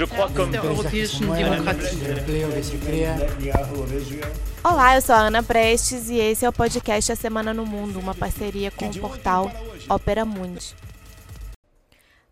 Je crois comme europäischen Demokratie. Olá, eu sou a Ana Prestes e esse é o podcast A Semana no Mundo, uma parceria com o portal Opera Mundi.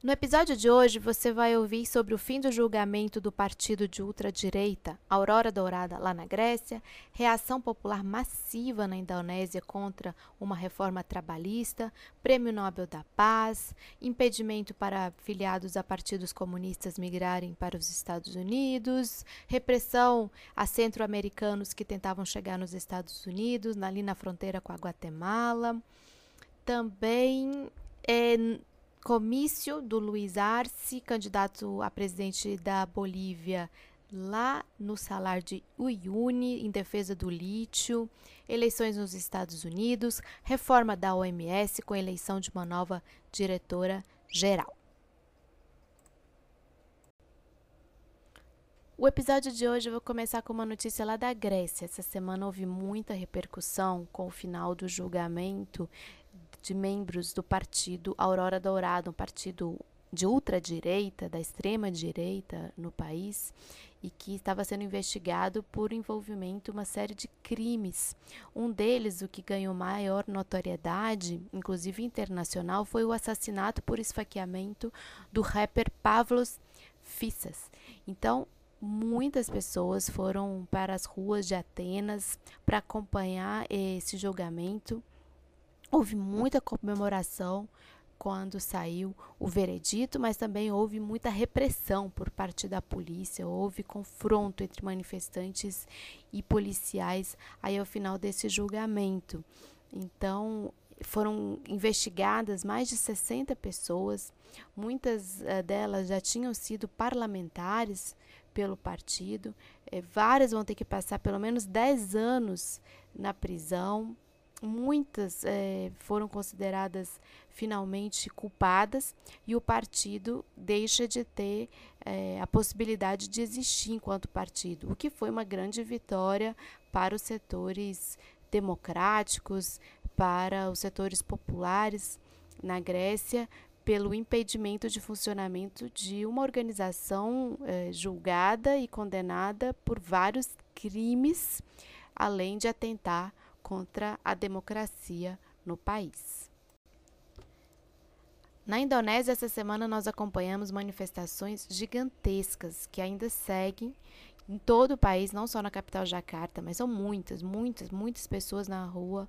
No episódio de hoje, você vai ouvir sobre o fim do julgamento do partido de ultradireita Aurora Dourada lá na Grécia, reação popular massiva na Indonésia contra uma reforma trabalhista, Prêmio Nobel da Paz, impedimento para filiados a partidos comunistas migrarem para os Estados Unidos, repressão a centro-americanos que tentavam chegar nos Estados Unidos, ali na fronteira com a Guatemala. Também é, comício do Luiz Arce, candidato a presidente da Bolívia, lá no Salar de Uyuni, em defesa do lítio, eleições nos Estados Unidos, reforma da OMS com eleição de uma nova diretora geral. O episódio de hoje eu vou começar com uma notícia lá da Grécia. Essa semana houve muita repercussão com o final do julgamento de membros do partido Aurora Dourada, um partido de ultradireita, da extrema direita no país, e que estava sendo investigado por envolvimento em uma série de crimes. Um deles, o que ganhou maior notoriedade, inclusive internacional, foi o assassinato por esfaqueamento do rapper Pavlos Fissas. Então, muitas pessoas foram para as ruas de Atenas para acompanhar esse julgamento Houve muita comemoração quando saiu o veredito, mas também houve muita repressão por parte da polícia, houve confronto entre manifestantes e policiais aí ao final desse julgamento. Então, foram investigadas mais de 60 pessoas, muitas uh, delas já tinham sido parlamentares pelo partido, eh, várias vão ter que passar pelo menos 10 anos na prisão muitas é, foram consideradas finalmente culpadas e o partido deixa de ter é, a possibilidade de existir enquanto partido, o que foi uma grande vitória para os setores democráticos, para os setores populares na Grécia, pelo impedimento de funcionamento de uma organização é, julgada e condenada por vários crimes, além de atentar contra a democracia no país. Na Indonésia, essa semana nós acompanhamos manifestações gigantescas que ainda seguem em todo o país, não só na capital Jakarta, mas são muitas, muitas, muitas pessoas na rua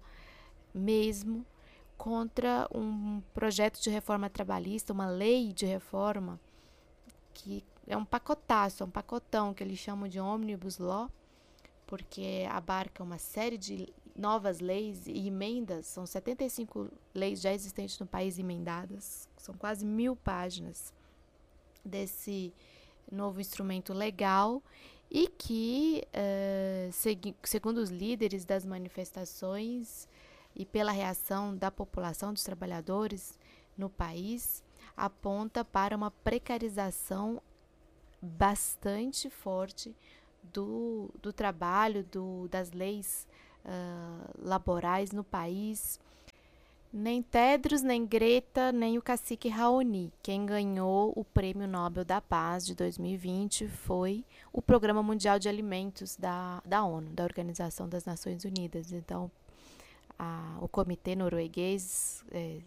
mesmo contra um projeto de reforma trabalhista, uma lei de reforma que é um pacotaço, é um pacotão que eles chamam de omnibus law, porque abarca uma série de novas leis e emendas, são 75 leis já existentes no país emendadas, são quase mil páginas desse novo instrumento legal e que, uh, segundo os líderes das manifestações e pela reação da população dos trabalhadores no país, aponta para uma precarização bastante forte do, do trabalho, do, das leis uh, laborais no país. Nem Tedros, nem Greta, nem o cacique Raoni. Quem ganhou o Prêmio Nobel da Paz de 2020 foi o Programa Mundial de Alimentos da, da ONU, da Organização das Nações Unidas. Então, a, o comitê norueguês é,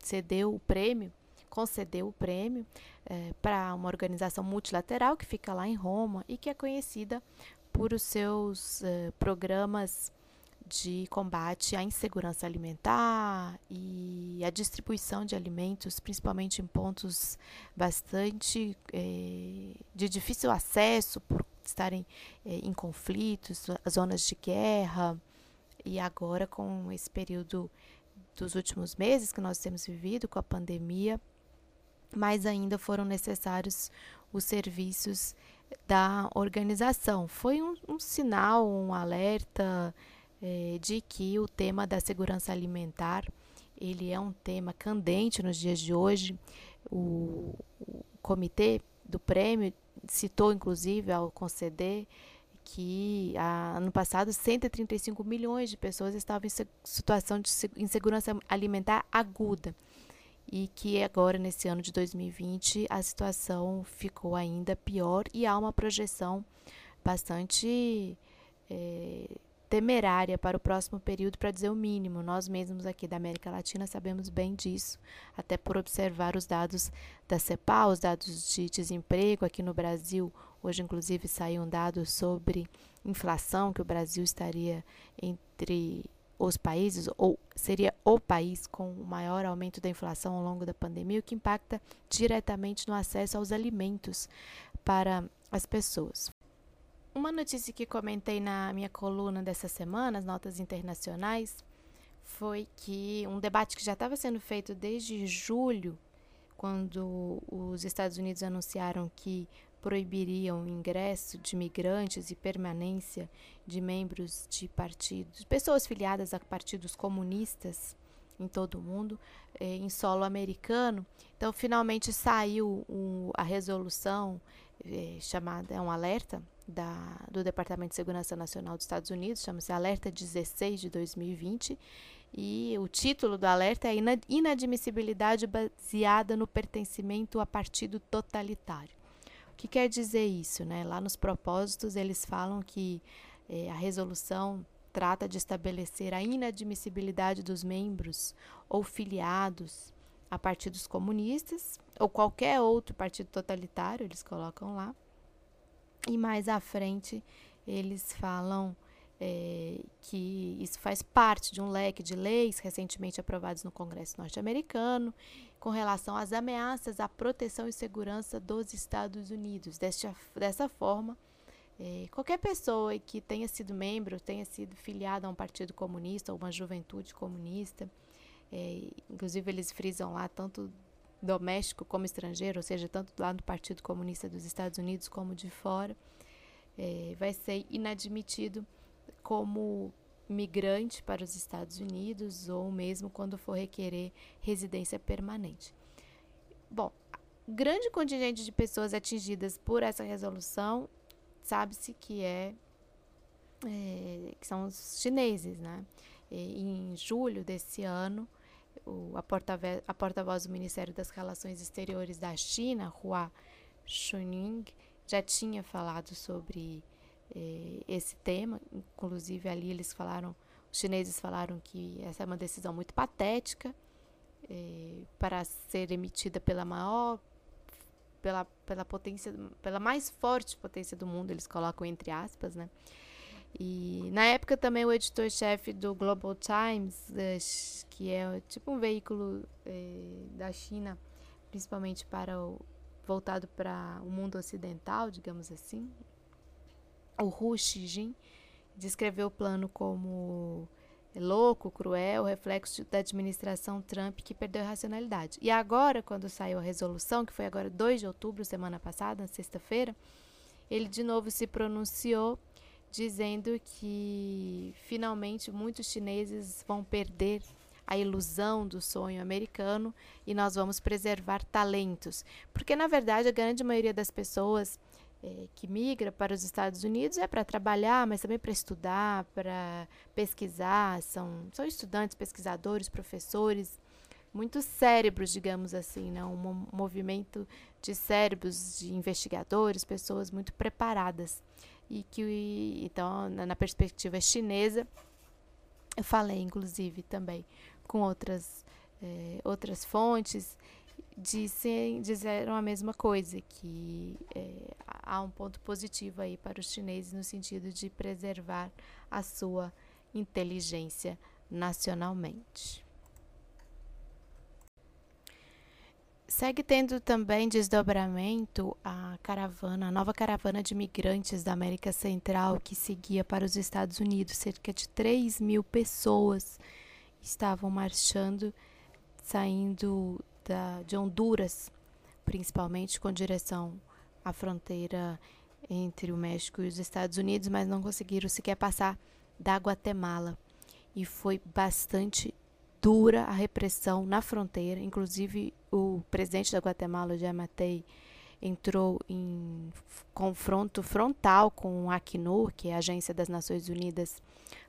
cedeu o prêmio, concedeu o prêmio é, para uma organização multilateral que fica lá em Roma e que é conhecida por os seus é, programas de combate à insegurança alimentar e à distribuição de alimentos, principalmente em pontos bastante eh, de difícil acesso, por estarem eh, em conflitos, zonas de guerra, e agora com esse período dos últimos meses que nós temos vivido com a pandemia, mais ainda foram necessários os serviços da organização. Foi um, um sinal, um alerta é, de que o tema da segurança alimentar ele é um tema candente nos dias de hoje. O, o comitê do prêmio citou, inclusive, ao conceder que a, ano passado 135 milhões de pessoas estavam em situação de insegurança alimentar aguda. e que agora, nesse ano de 2020, a situação ficou ainda pior e há uma projeção bastante é, temerária para o próximo período, para dizer o mínimo. Nós mesmos aqui da América Latina sabemos bem disso, até por observar os dados da CEPAL, os dados de desemprego aqui no Brasil. Hoje, inclusive, saiu um dado sobre inflação, que o Brasil estaria entre os países, ou seria o país com o maior aumento da inflação ao longo da pandemia, o que impacta diretamente no acesso aos alimentos para as pessoas. Uma notícia que comentei na minha coluna dessa semana, as notas internacionais, foi que um debate que já estava sendo feito desde julho, quando os Estados Unidos anunciaram que proibiriam o ingresso de migrantes e permanência de membros de partidos, pessoas filiadas a partidos comunistas em todo o mundo, eh, em solo americano. Então, finalmente saiu a resolução eh, chamada, é um alerta da, do Departamento de Segurança Nacional dos Estados Unidos, chama-se Alerta 16 de 2020, e o título do alerta é Inadmissibilidade baseada no pertencimento a partido totalitário. O que quer dizer isso? Né? Lá nos propósitos, eles falam que eh, a resolução trata de estabelecer a inadmissibilidade dos membros ou filiados a partidos comunistas ou qualquer outro partido totalitário, eles colocam lá, e mais à frente, eles falam é, que isso faz parte de um leque de leis recentemente aprovados no Congresso norte-americano com relação às ameaças à proteção e segurança dos Estados Unidos. Desta, dessa forma, é, qualquer pessoa que tenha sido membro, tenha sido filiada a um partido comunista ou uma juventude comunista, é, inclusive eles frisam lá tanto doméstico como estrangeiro, ou seja, tanto lá no Partido Comunista dos Estados Unidos como de fora, é, vai ser inadmitido como migrante para os Estados Unidos ou mesmo quando for requerer residência permanente. Bom, grande contingente de pessoas atingidas por essa resolução sabe-se que é, é, que são os chineses, né? E, em julho desse ano, o, a porta-voz porta do Ministério das Relações Exteriores da China, Hua Chunying, já tinha falado sobre eh, esse tema. Inclusive, ali eles falaram, os chineses falaram que essa é uma decisão muito patética eh, para ser emitida pela maior pela, pela potência, pela mais forte potência do mundo, eles colocam entre aspas, né? E na época também o editor-chefe do Global Times, que é tipo um veículo eh, da China, principalmente para o voltado para o mundo ocidental, digamos assim, o Hu Xijin descreveu o plano como louco, cruel, reflexo da administração Trump que perdeu a racionalidade. E agora, quando saiu a resolução, que foi agora 2 de outubro, semana passada, sexta-feira, ele de novo se pronunciou dizendo que finalmente muitos chineses vão perder a ilusão do sonho americano e nós vamos preservar talentos. Porque, na verdade, a grande maioria das pessoas é, que migra para os Estados Unidos é para trabalhar, mas também para estudar, para pesquisar. São, são estudantes, pesquisadores, professores, muitos cérebros, digamos assim, né? um movimento de cérebros, de investigadores, pessoas muito preparadas e que então na, perspectiva chinesa eu falei inclusive também com outras é, outras fontes disse, disseram a mesma coisa que é, há um ponto positivo aí para os chineses no sentido de preservar a sua inteligência nacionalmente Segue tendo também desdobramento a caravana, a nova caravana de migrantes da América Central que seguia para os Estados Unidos. Cerca de 3 mil pessoas estavam marchando, saindo da, de Honduras, principalmente com direção à fronteira entre o México e os Estados Unidos, mas não conseguiram sequer passar da Guatemala. E foi bastante dura a repressão na fronteira. Inclusive, o presidente da Guatemala, o Yamatei, entrou em confronto frontal com o Acnur, que é a Agência das Nações Unidas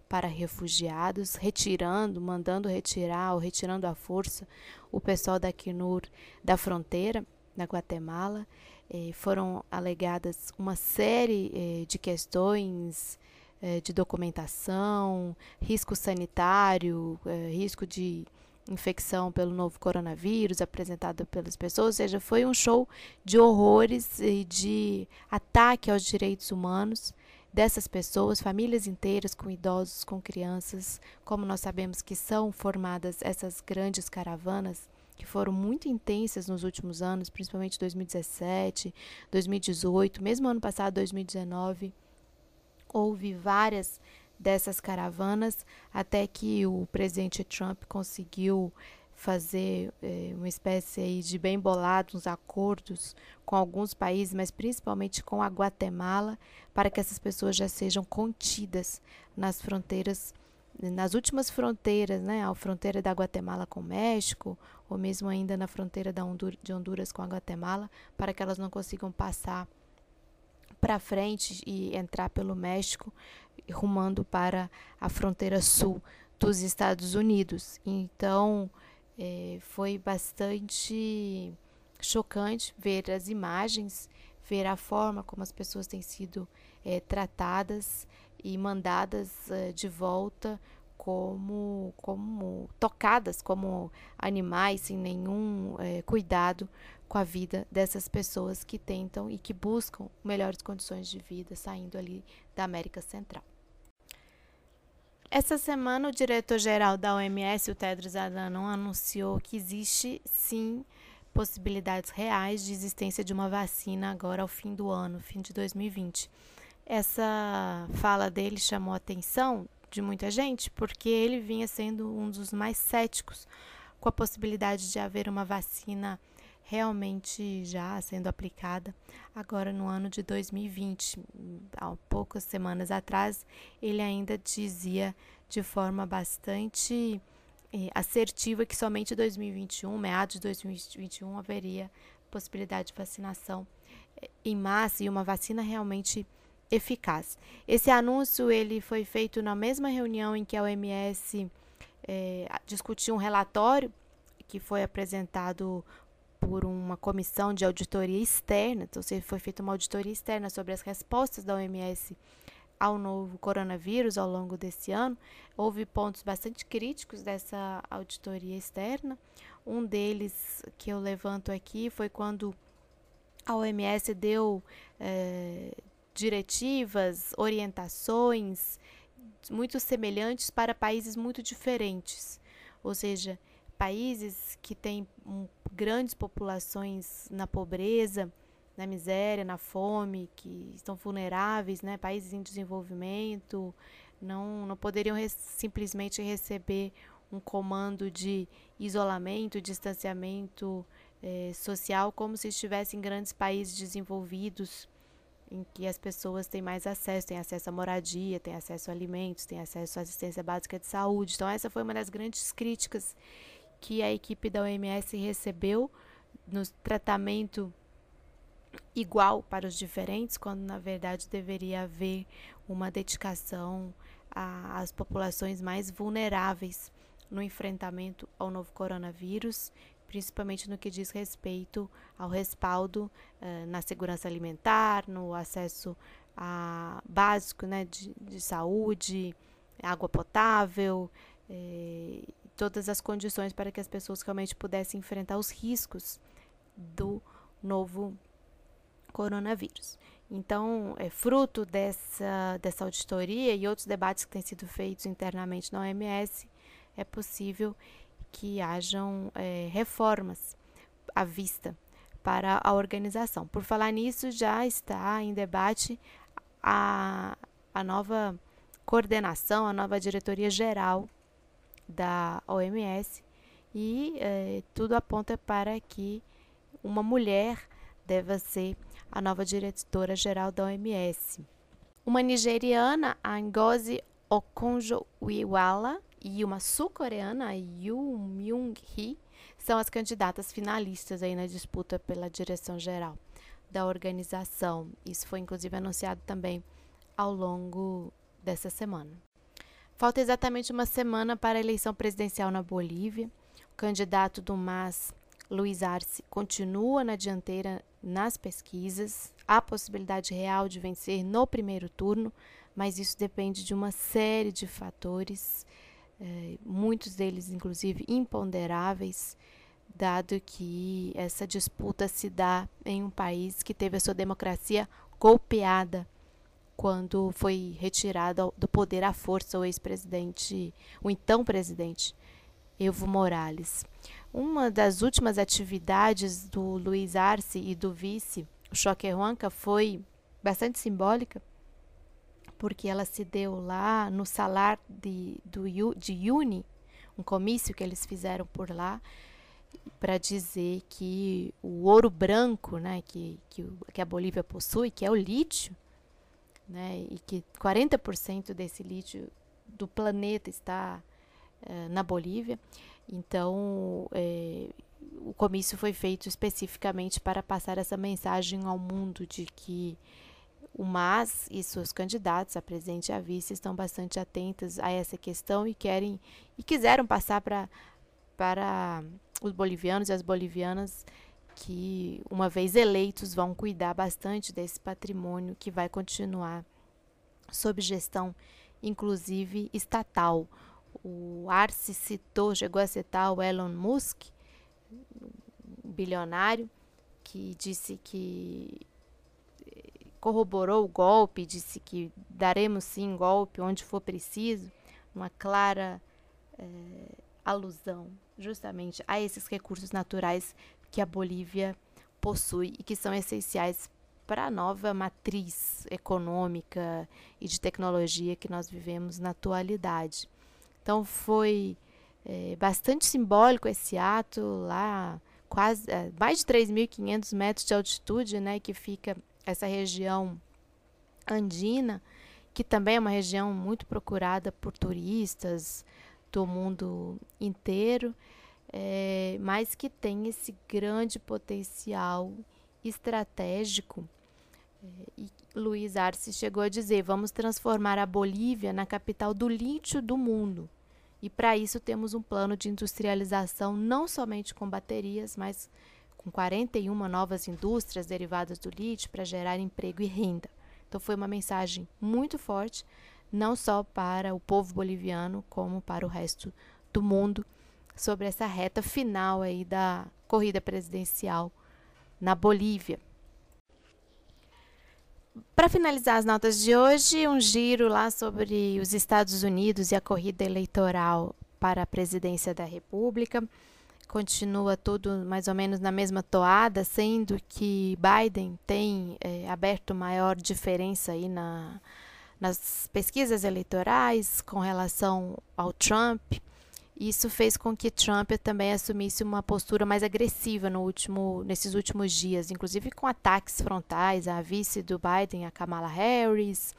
para refugiados, retirando, mandando retirar ou retirando à força o pessoal da Acnur da fronteira, na Guatemala. Eh, foram alegadas uma série eh, de questões eh, de documentação, risco sanitário, eh, risco de infecção pelo novo coronavírus apresentado pelas pessoas, ou seja, foi um show de horrores e de ataque aos direitos humanos dessas pessoas, famílias inteiras com idosos, com crianças, como nós sabemos que são formadas essas grandes caravanas que foram muito intensas nos últimos anos, principalmente 2017, 2018, mesmo ano passado, 2019, houve várias dessas caravanas até que o presidente Trump conseguiu fazer eh, uma espécie aí de bem bolados acordos com alguns países, mas principalmente com a Guatemala, para que essas pessoas já sejam contidas nas fronteiras, nas últimas fronteiras, né, a fronteira da Guatemala com o México, ou mesmo ainda na fronteira da de Honduras com a Guatemala, para que elas não consigam passar para frente e entrar pelo México, rumando para a fronteira sul dos Estados Unidos. Então, é, foi bastante chocante ver as imagens, ver a forma como as pessoas têm sido é, tratadas e mandadas é, de volta como, como tocadas como animais sem nenhum é, cuidado com a vida dessas pessoas que tentam e que buscam melhores condições de vida saindo ali da América Central. Essa semana, o diretor-geral da OMS, o Tedros Adhanom, anunciou que existe sim possibilidades reais de existência de uma vacina agora ao fim do ano, fim de 2020. Essa fala dele chamou a atenção de muita gente porque ele vinha sendo um dos mais céticos com a possibilidade de haver uma vacina realmente já sendo aplicada agora no ano de 2020. Há poucas semanas atrás, ele ainda dizia de forma bastante eh, assertiva que somente 2021, meados de 2021, haveria possibilidade de vacinação eh, em massa e uma vacina realmente eficaz. Esse anúncio ele foi feito na mesma reunião em que a OMS eh, discutiu um relatório que foi apresentado por uma comissão de auditoria externa, então foi feita uma auditoria externa sobre as respostas da OMS ao novo coronavírus ao longo desse ano. Houve pontos bastante críticos dessa auditoria externa. Um deles que eu levanto aqui foi quando a OMS deu é, diretivas, orientações muito semelhantes para países muito diferentes. Ou seja, países que têm um, grandes populações na pobreza, na miséria, na fome, que estão vulneráveis, né? países em desenvolvimento, não, não poderiam simplesmente receber um comando de isolamento, distanciamento eh, social, como se estivessem em grandes países desenvolvidos, em que as pessoas têm mais acesso, têm acesso à moradia, têm acesso a alimentos, têm acesso à assistência básica de saúde. Então, essa foi uma das grandes críticas que a equipe da OMS recebeu no tratamento igual para os diferentes, quando na verdade deveria haver uma dedicação às populações mais vulneráveis no enfrentamento ao novo coronavírus, principalmente no que diz respeito ao respaldo uh, na segurança alimentar, no acesso a básico né, de, de saúde, água potável, eh, todas as condições para que as pessoas realmente pudessem enfrentar os riscos do novo coronavírus. Então, é fruto dessa, dessa auditoria e outros debates que têm sido feitos internamente na OMS, é possível que hajam é, reformas à vista para a organização. Por falar nisso, já está em debate a, a nova coordenação, a nova diretoria geral da OMS e eh, tudo aponta para que uma mulher deva ser a nova diretora-geral da OMS. Uma nigeriana, a Ngozi Okonjo-Iweala, e uma sul-coreana, Yoo Myung-hee, são as candidatas finalistas aí na disputa pela direção-geral da organização. Isso foi inclusive anunciado também ao longo dessa semana. Falta exatamente uma semana para a eleição presidencial na Bolívia. O candidato do MAS, Luiz Arce, continua na dianteira nas pesquisas. Há possibilidade real de vencer no primeiro turno, mas isso depende de uma série de fatores, eh, muitos deles, inclusive, imponderáveis, dado que essa disputa se dá em um país que teve a sua democracia golpeada quando foi retirado do poder à força o ex-presidente, o então presidente Evo Morales. Uma das últimas atividades do Luiz Arce e do vice, o Choque Huanca, foi bastante simbólica, porque ela se deu lá no salar de, do, de Uni, um comício que eles fizeram por lá, para dizer que o ouro branco né, que, que, que a Bolívia possui, que é o lítio, né, e que 40% desse lítio do planeta está uh, na Bolívia. Então, é, o comício foi feito especificamente para passar essa mensagem ao mundo de que o MAS e seus candidatos a presidente e a vice estão bastante atentos a essa questão e querem e quiseram passar para para os bolivianos e as bolivianas que, uma vez eleitos, vão cuidar bastante desse patrimônio que vai continuar sob gestão, inclusive estatal. O Arce citou, chegou a citar o Elon Musk, bilionário, que disse que corroborou o golpe, disse que daremos sim golpe onde for preciso, uma clara é, alusão justamente a esses recursos naturais que a Bolívia possui e que são essenciais para a nova matriz econômica e de tecnologia que nós vivemos na atualidade. Então foi é, bastante simbólico esse ato lá, quase é, mais de 3.500 metros de altitude, né, que fica essa região andina, que também é uma região muito procurada por turistas do mundo inteiro é, mas que tem esse grande potencial estratégico. É, e Luiz Arce chegou a dizer: vamos transformar a Bolívia na capital do lítio do mundo. E para isso temos um plano de industrialização não somente com baterias, mas com 41 novas indústrias derivadas do lítio para gerar emprego e renda. Então foi uma mensagem muito forte, não só para o povo boliviano, como para o resto do mundo sobre essa reta final aí da corrida presidencial na Bolívia. Para finalizar as notas de hoje, um giro lá sobre os Estados Unidos e a corrida eleitoral para a presidência da República. Continua tudo mais ou menos na mesma toada, sendo que Biden tem é, aberto maior diferença aí na, nas pesquisas eleitorais com relação ao Trump. Isso fez com que Trump também assumisse uma postura mais agressiva no último, nesses últimos dias, inclusive com ataques frontais à vice do Biden, a Kamala Harris,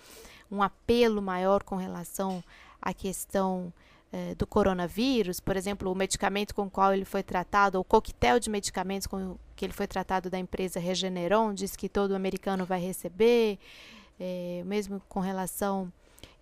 um apelo maior com relação à questão eh, do coronavírus, por exemplo, o medicamento com o qual ele foi tratado, o coquetel de medicamentos com que ele foi tratado da empresa Regeneron, diz que todo americano vai receber, eh, mesmo com relação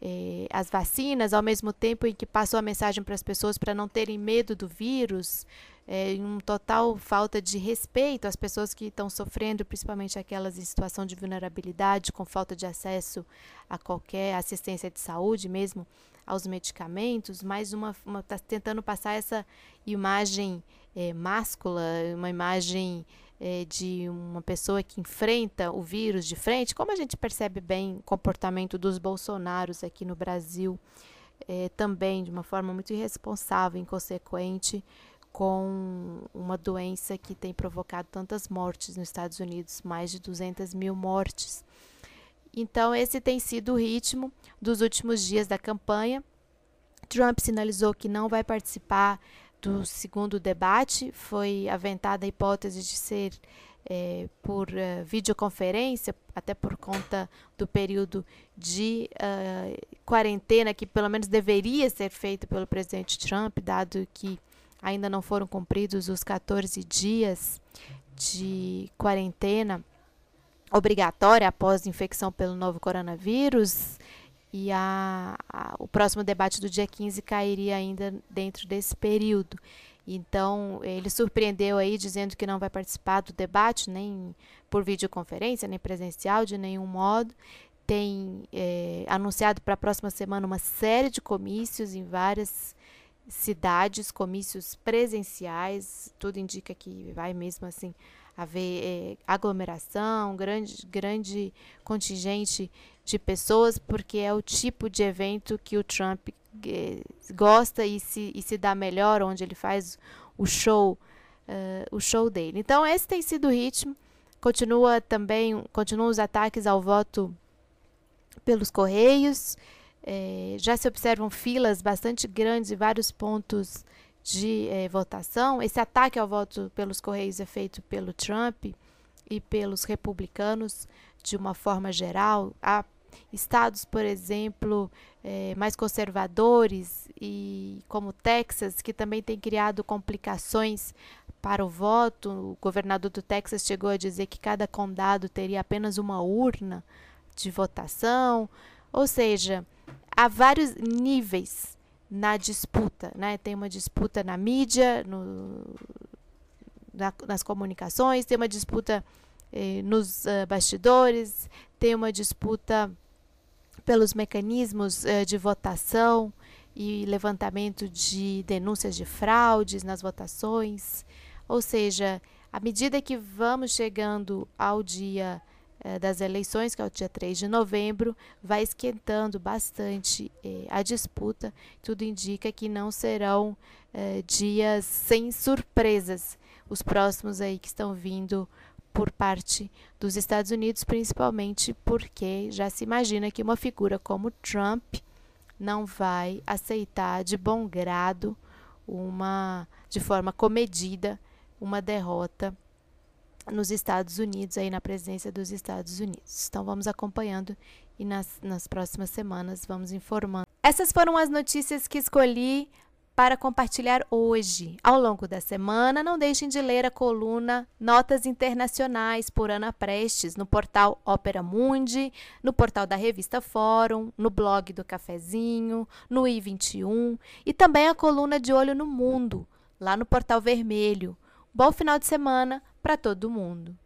eh, as vacinas, ao mesmo tempo em que passou a mensagem para as pessoas para não terem medo do vírus, é, um total falta de respeito às pessoas que estão sofrendo, principalmente aquelas em situação de vulnerabilidade, com falta de acesso a qualquer assistência de saúde, mesmo aos medicamentos, mais uma está tentando passar essa imagem é, máscula, uma imagem é, de uma pessoa que enfrenta o vírus de frente, como a gente percebe bem o comportamento dos bolsonaros aqui no Brasil, é, também de uma forma muito irresponsável, inconsequente, com uma doença que tem provocado tantas mortes nos Estados Unidos, mais de 200 mil mortes. Então, esse tem sido o ritmo dos últimos dias da campanha. Trump sinalizou que não vai participar do segundo debate, foi aventada a hipótese de ser é, por uh, videoconferência, até por conta do período de uh, quarentena que pelo menos deveria ser feito pelo presidente Trump, dado que ainda não foram cumpridos os 14 dias de quarentena obrigatória após infecção pelo novo coronavírus e a, a, o próximo debate do dia 15 cairia ainda dentro desse período. Então, ele surpreendeu aí dizendo que não vai participar do debate, nem por videoconferência, nem presencial, de nenhum modo. Tem é, anunciado para a próxima semana uma série de comícios em várias cidades, comícios presenciais. Tudo indica que vai mesmo assim haver é, aglomeração, grande, grande contingente de pessoas, porque é o tipo de evento que o Trump é, gosta e se, e se dá melhor, onde ele faz o show, uh, o show dele. Então esse tem sido o ritmo. Continua também, continuam os ataques ao voto pelos correios. É, já se observam filas bastante grandes em vários pontos de eh, votação. Esse ataque ao voto pelos Correios é feito pelo Trump e pelos republicanos de uma forma geral. Há estados, por exemplo, eh, mais conservadores e como Texas, que também tem criado complicações para o voto. O governador do Texas chegou a dizer que cada condado teria apenas uma urna de votação. Ou seja, há vários níveis na disputa, né? Tem uma disputa na mídia, no, na, nas comunicações, tem uma disputa eh, nos uh, bastidores, tem uma disputa pelos mecanismos uh, de votação e levantamento de denúncias de fraudes nas votações. Ou seja, à medida que vamos chegando ao dia eh, das eleições, que é o dia 3 de novembro, vai esquentando bastante eh, a disputa. Tudo indica que não serão eh, dias sem surpresas, os próximos aí que estão vindo por parte dos Estados Unidos, principalmente porque já se imagina que uma figura como Trump não vai aceitar de bom grado uma de forma comedida uma derrota nos Estados Unidos, aí na presença dos Estados Unidos. Então vamos acompanhando e nas, nas próximas semanas vamos informando. Essas foram as notícias que escolhi para compartilhar hoje. Ao longo da semana, não deixem de ler a coluna Notas Internacionais por Ana Prestes no portal Opera Mundi, no portal da revista Fórum, no blog do Cafezinho, no i21 e também a coluna de Olho no Mundo, lá no portal Vermelho. Bom final de semana para todo mundo!